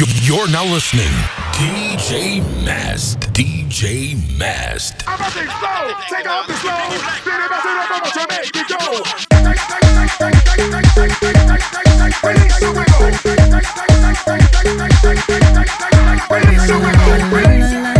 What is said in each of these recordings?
You, are now listening. DJ Mast. DJ Mast. I'm about to. Take off the slow. Then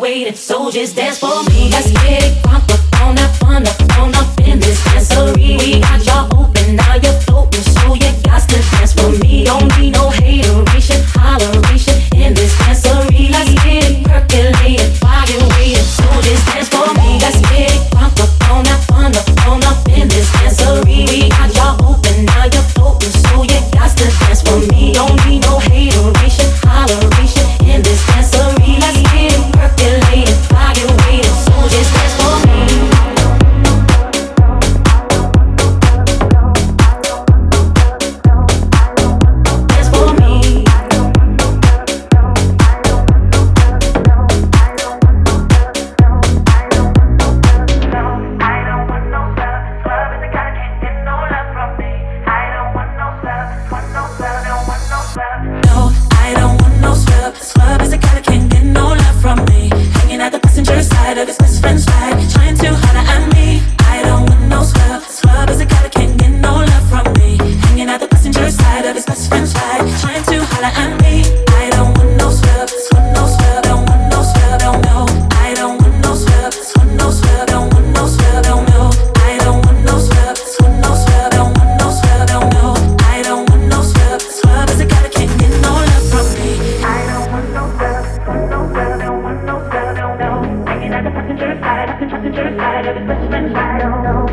graduated soldiers dance for me. Let's get it crunk up on up, on up, on up in this dancery. We got y'all open, now you're floating, so you got to dance for me. Don't need no hater. side, I can trust the dirt side of his best I don't know.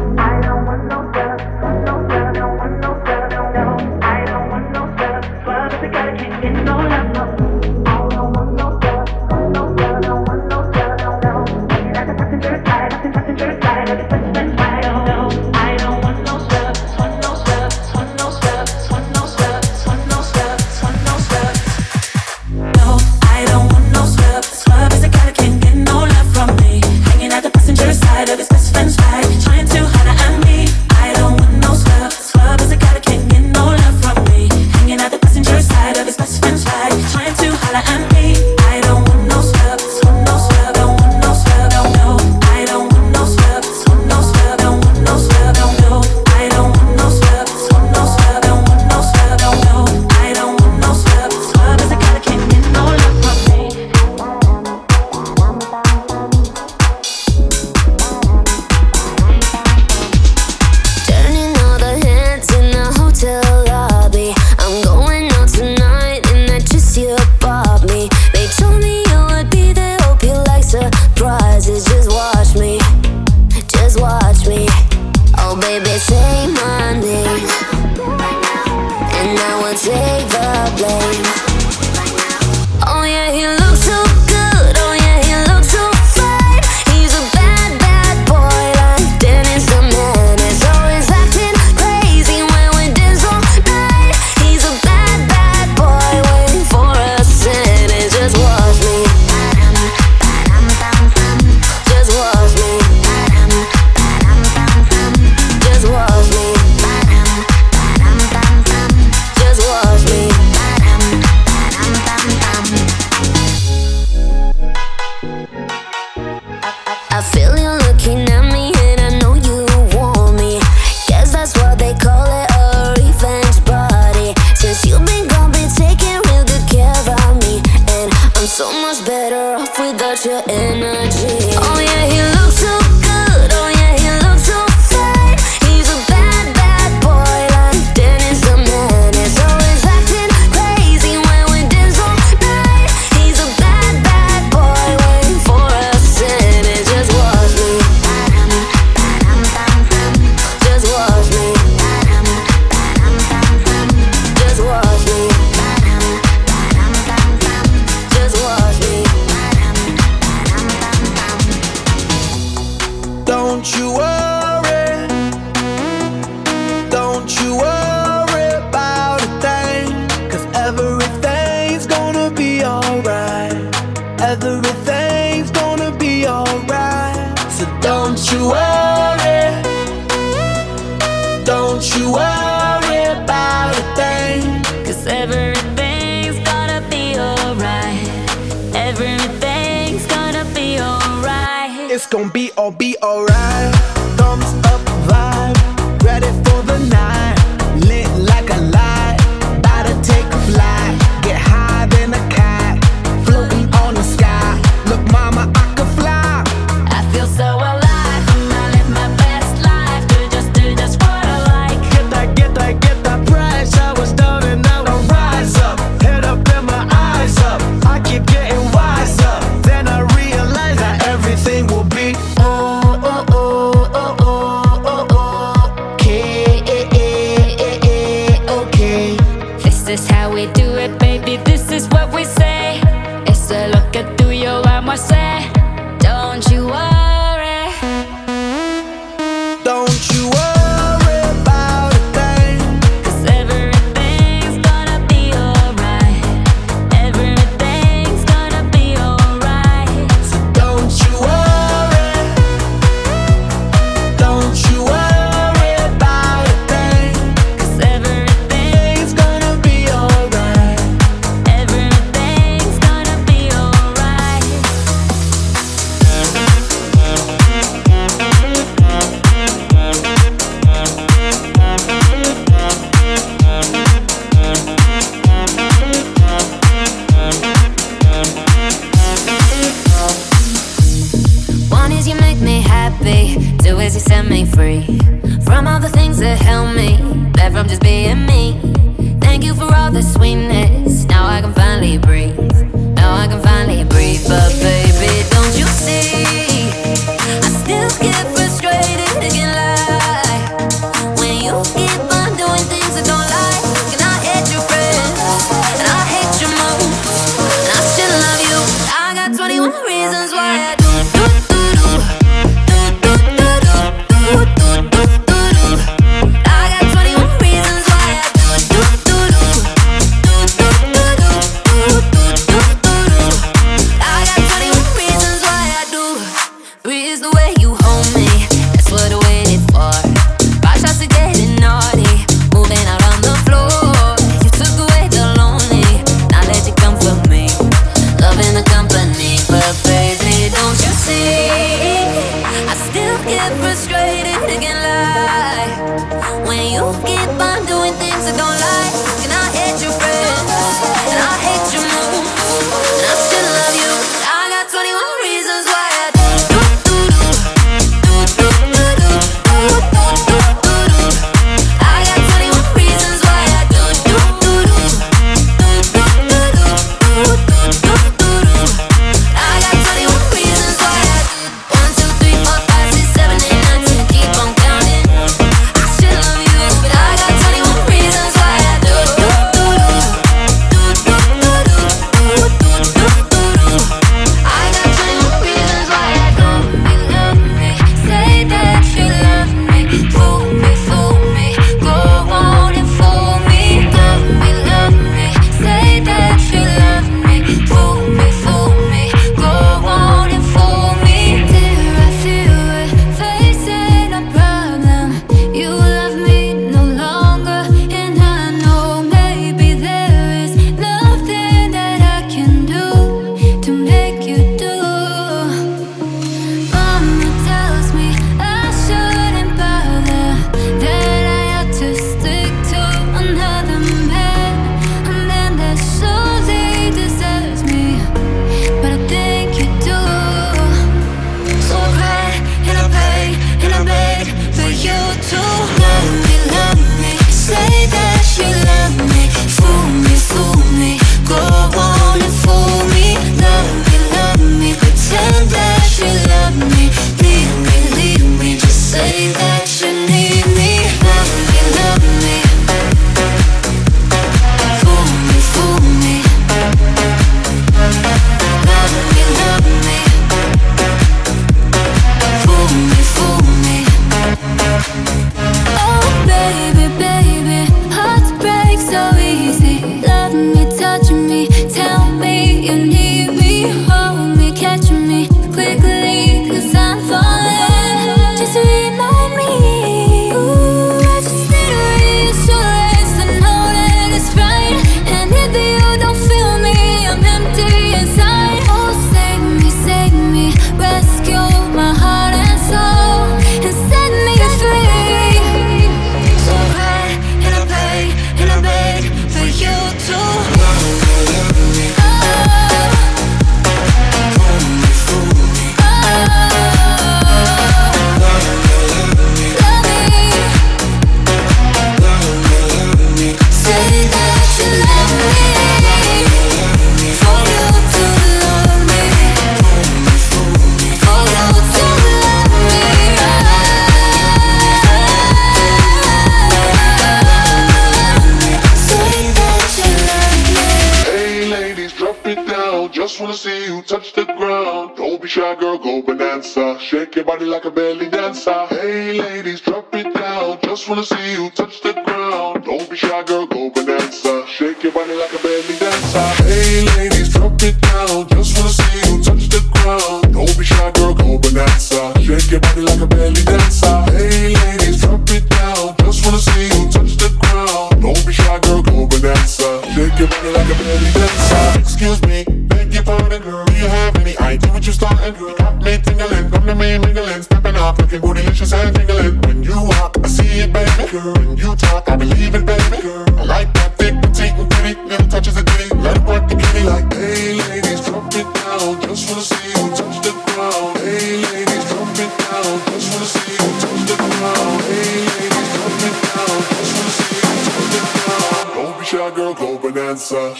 your body like a belly dancer. Excuse me, beg your pardon, girl. Do you have any idea what you're starting, girl?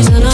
reason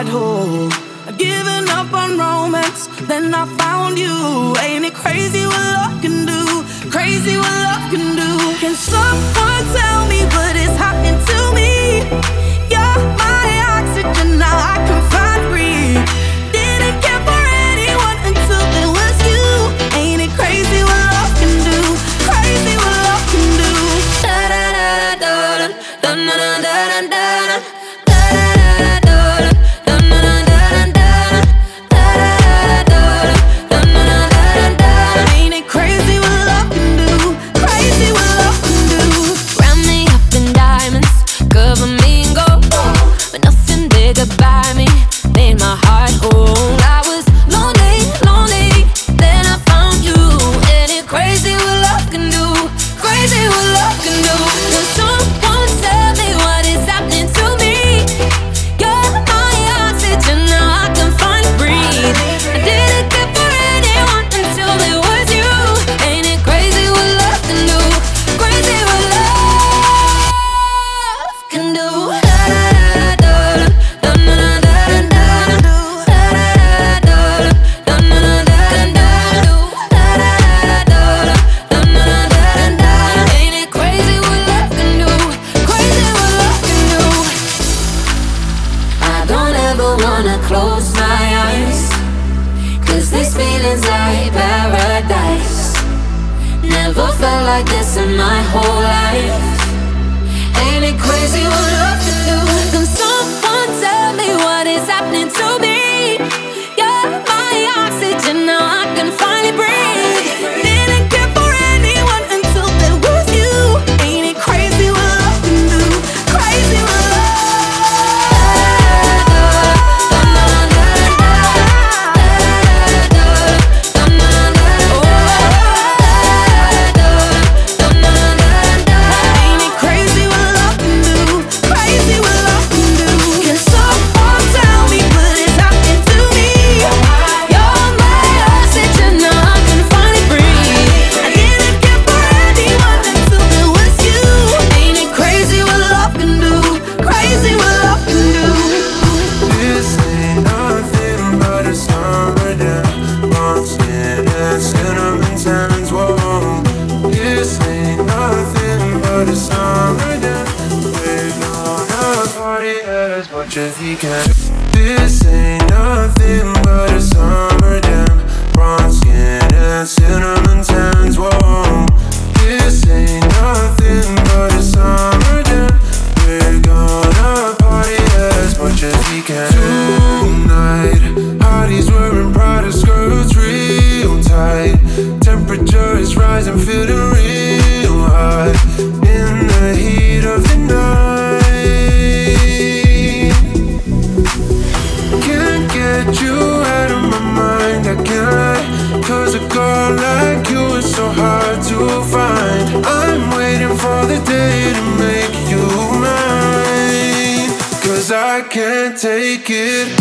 At home. sometimes, whoa This ain't nothing but a summer night We're gonna party as much as we can This ain't nothing it.